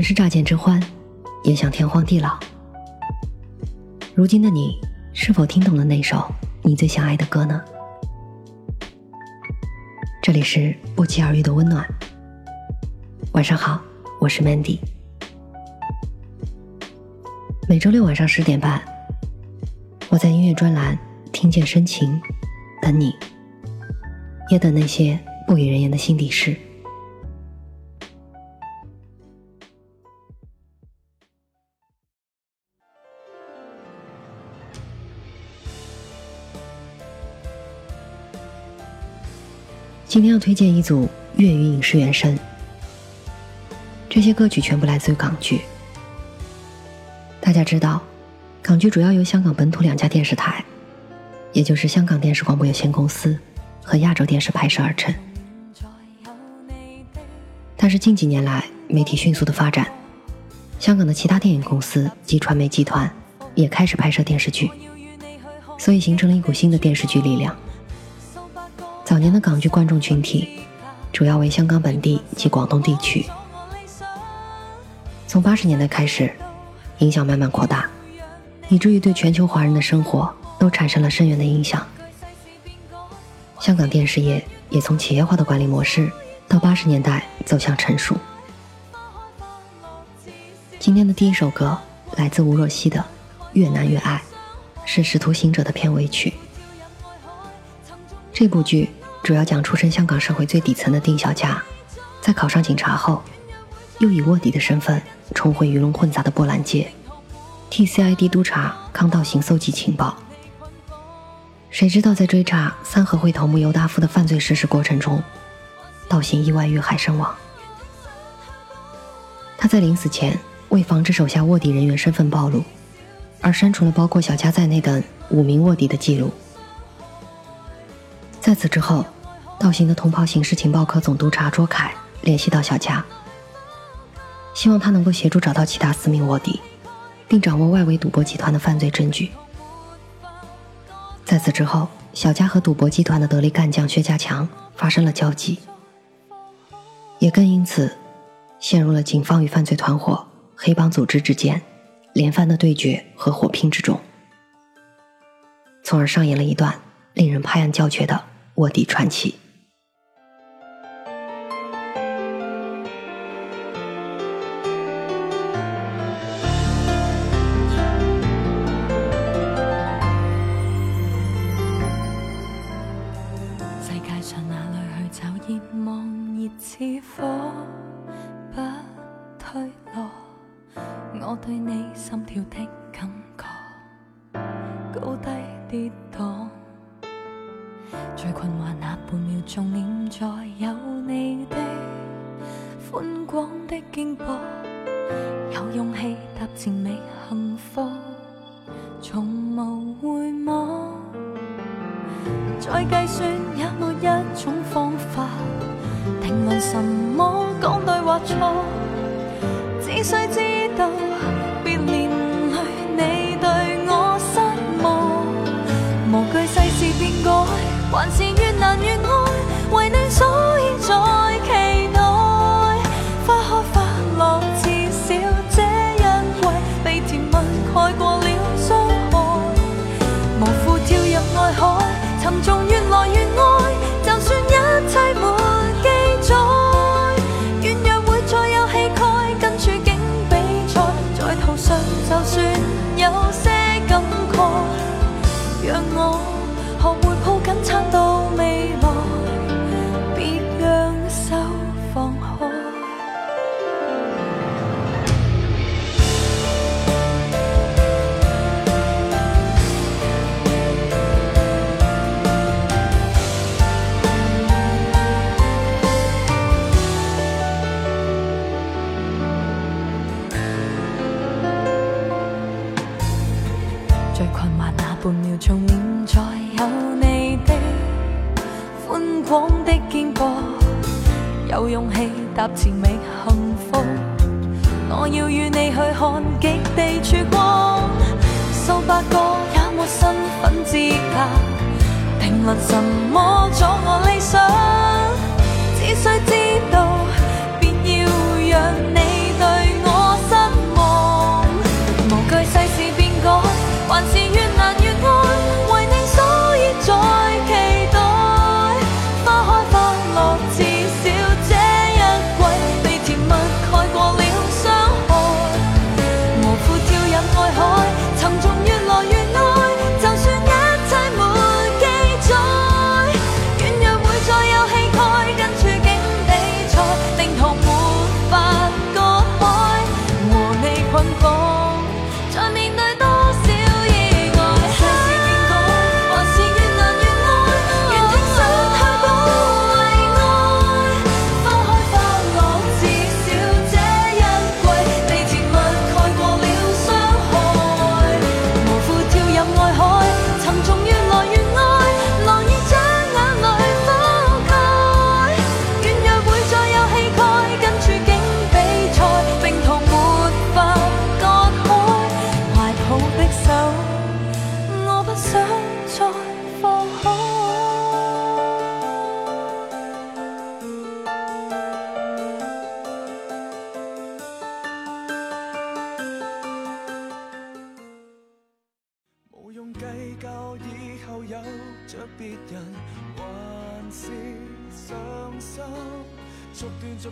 曾是乍见之欢，也想天荒地老。如今的你，是否听懂了那首你最想爱的歌呢？这里是不期而遇的温暖。晚上好，我是 Mandy。每周六晚上十点半，我在音乐专栏听见深情，等你，也等那些不语人言的心底事。今天要推荐一组粤语影视原声，这些歌曲全部来自于港剧。大家知道，港剧主要由香港本土两家电视台，也就是香港电视广播有限公司和亚洲电视拍摄而成。但是近几年来，媒体迅速的发展，香港的其他电影公司及传媒集团也开始拍摄电视剧，所以形成了一股新的电视剧力量。早年的港剧观众群体主要为香港本地及广东地区，从八十年代开始，影响慢慢扩大，以至于对全球华人的生活都产生了深远的影响。香港电视业也从企业化的管理模式到八十年代走向成熟。今天的第一首歌来自吴若希的《越难越爱》，是《使徒行者》的片尾曲。这部剧。主要讲出身香港社会最底层的丁小佳，在考上警察后，又以卧底的身份重回鱼龙混杂的波兰街，替 CID 督察康道行搜集情报。谁知道在追查三合会头目尤达夫的犯罪事实过程中，道行意外遇害身亡。他在临死前为防止手下卧底人员身份暴露，而删除了包括小佳在内的五名卧底的记录。在此之后，道行的同袍刑事情报科总督察卓凯联系到小佳，希望他能够协助找到其他四名卧底，并掌握外围赌博集团的犯罪证据。在此之后，小佳和赌博集团的得力干将薛家强发生了交集，也更因此陷入了警方与犯罪团伙、黑帮组织之间连番的对决和火拼之中，从而上演了一段令人拍案叫绝的。卧底传奇。有勇气踏前觅幸福，从无回望。再计算也没一种方法定论什么讲对或错，只需知道 fighting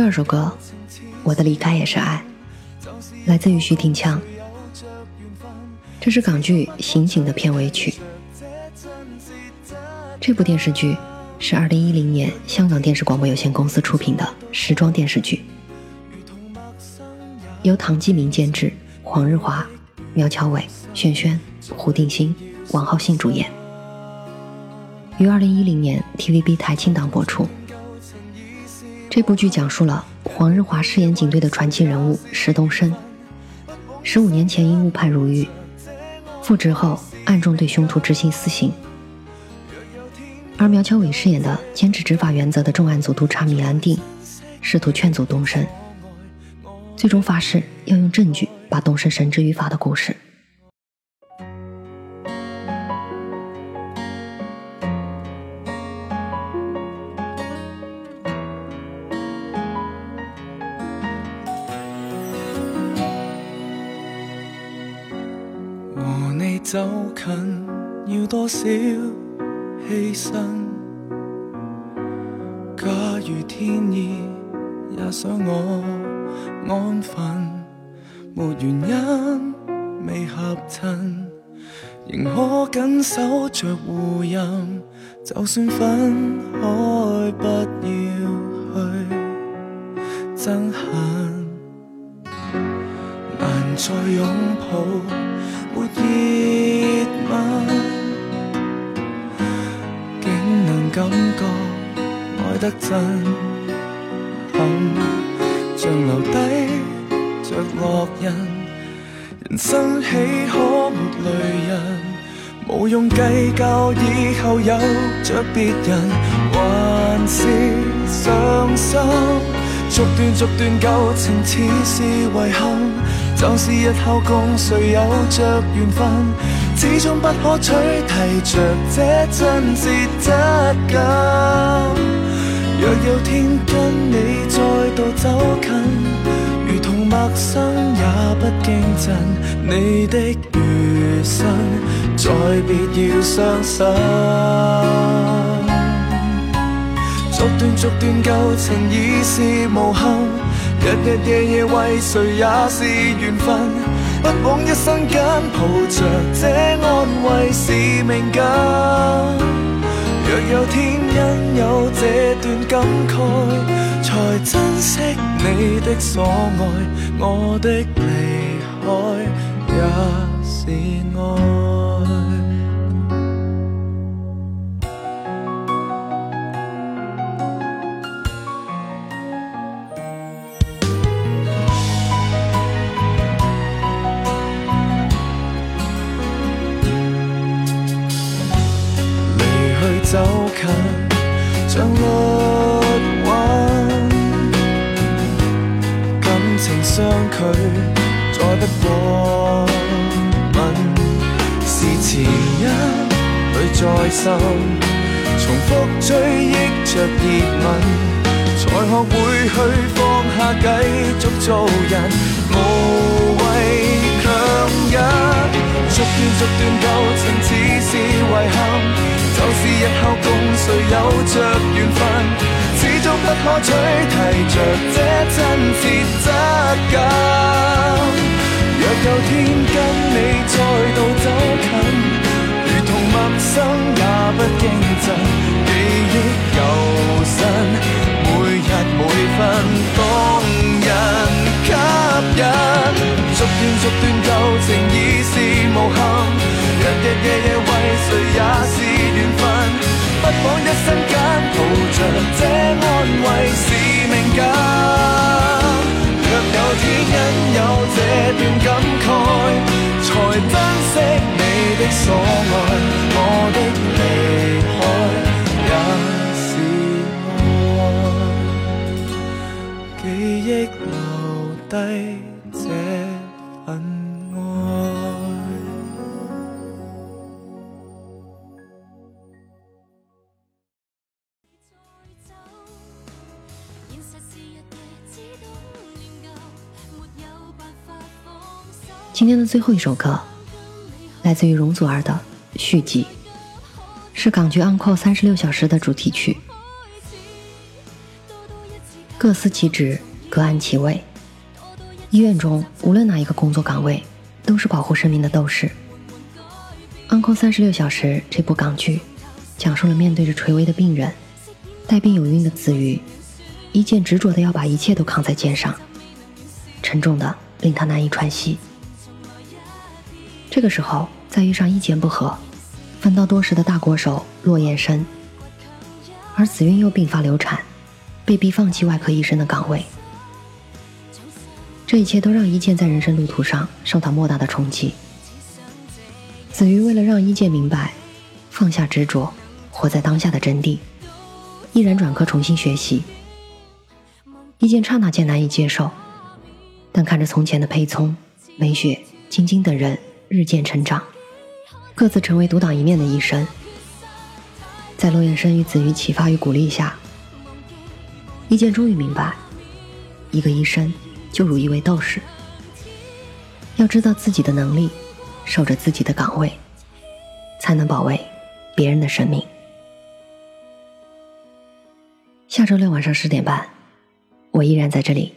第二首歌，我的离开也是爱，来自于徐廷强。这是港剧《醒醒》的片尾曲。这部电视剧是二零一零年香港电视广播有限公司出品的时装电视剧，由唐基明监制，黄日华、苗侨伟、轩轩、胡定欣、王浩信主演，于二零一零年 TVB 台庆档播出。这部剧讲述了黄日华饰演警队的传奇人物石东升，十五年前因误判入狱，复职后暗中对凶徒执行私刑。而苗侨伟饰演的坚持执法原则的重案组督察米兰定，试图劝阻东升，最终发誓要用证据把东升绳之于法的故事。少牺牲？假如天意也想我安分，没原因未合衬，仍可紧守着互任。就算分开，不要去憎恨，难再拥抱。没意感觉爱得真，像留低着烙印。人生岂可没泪人？无用计较以后有着别人，还是伤心。逐段逐段旧情，似是遗憾。就是日后共谁有着缘分，始终不可取替着这真挚质感。若有天跟你再度走近，如同陌生也不惊震。你的余生再别要伤心。逐段逐段旧情已是无憾。日日夜夜为谁也是缘分，不枉一生间抱着这安慰是命感。若有天因有这段感慨，才珍惜你的所爱，我的离开也是爱。近，像律韵，感情相距再不过吻，是前因里再深，重复追忆着热吻，才学会去放下，继续做人，无谓强忍，逐段逐段旧情似是遗憾。就是日后共谁有着缘分，始终不可取替着这真挚质感。若有天跟你再度走近，如同陌生也不惊震，记忆犹新，每日每分动人吸引。逐段逐段旧情已是无憾，日日夜夜为谁也是。缘分今天的最后一首歌，来自于容祖儿的续集，是港剧《Uncle 三十六小时》的主题曲。各司其职，各安其位。医院中，无论哪一个工作岗位，都是保护生命的斗士。《Uncle 三十六小时》这部港剧，讲述了面对着垂危的病人，带病有孕的子瑜，一剑执着的要把一切都扛在肩上，沉重的令他难以喘息。这个时候，再遇上意见不合、奋斗多时的大国手骆延生，而子韵又并发流产，被逼放弃外科医生的岗位，这一切都让一剑在人生路途上受到莫大的冲击。子瑜为了让一剑明白放下执着，活在当下的真谛，毅然转科重新学习。一剑刹那间难以接受，但看着从前的裴聪、梅雪、晶晶等人日渐成长，各自成为独当一面的医生，在罗延生与子瑜启发与鼓励下，一剑终于明白，一个医生就如一位斗士，要知道自己的能力。守着自己的岗位，才能保卫别人的生命。下周六晚上十点半，我依然在这里。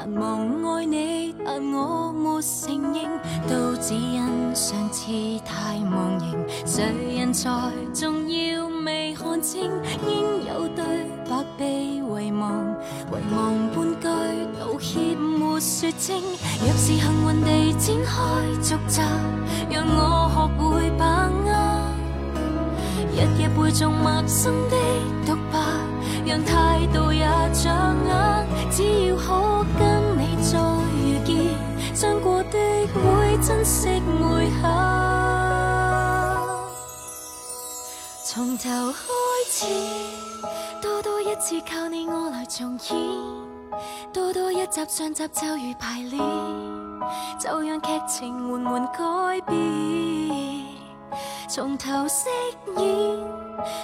难忘爱你，但我没承认，都只因上次太忘形，谁人才重要未看清，应有对白被遗忘，遗忘半句道歉没说清，若是幸运地展开续集，让我学会把握。日夜背诵陌生的独白，让态度从头开始，多多一次靠你我来重演，多多一集上集就如排练，就让剧情缓缓改变。从头饰演，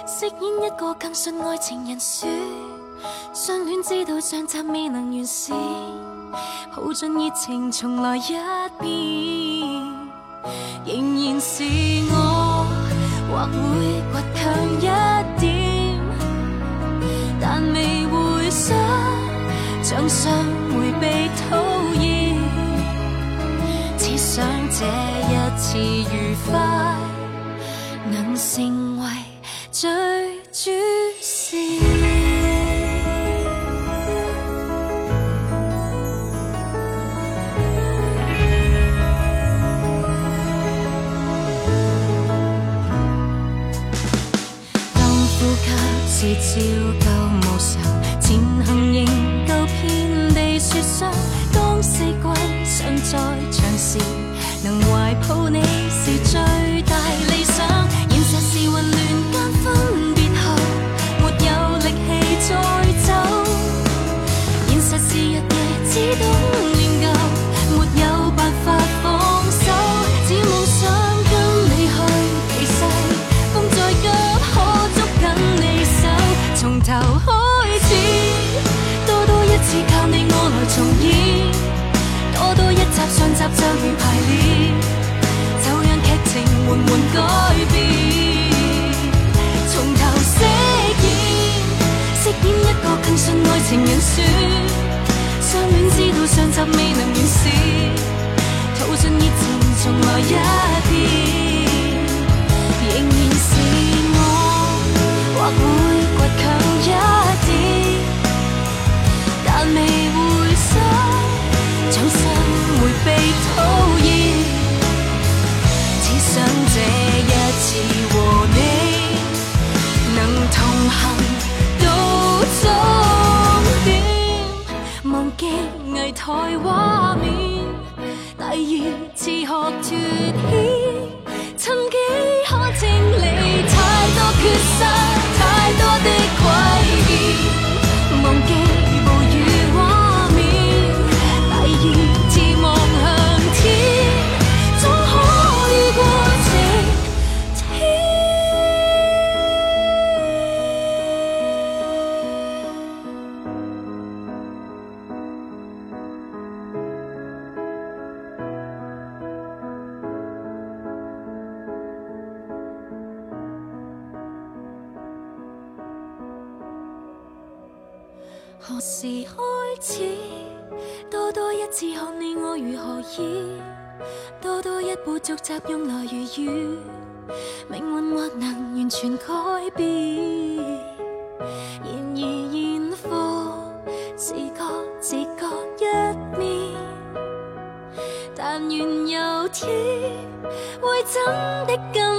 饰演一个更信爱情人选。相恋知道上集未能完善，抱尽热情重来一遍。仍然是我，或会倔强一点，但未会想像上回被讨厌。只想这一次愉快。能成为最主吸多一次看你我如何意？多多一步逐集用来如雨，命运或能完全改变。然而现况自觉自觉一面，但愿有天会真的跟。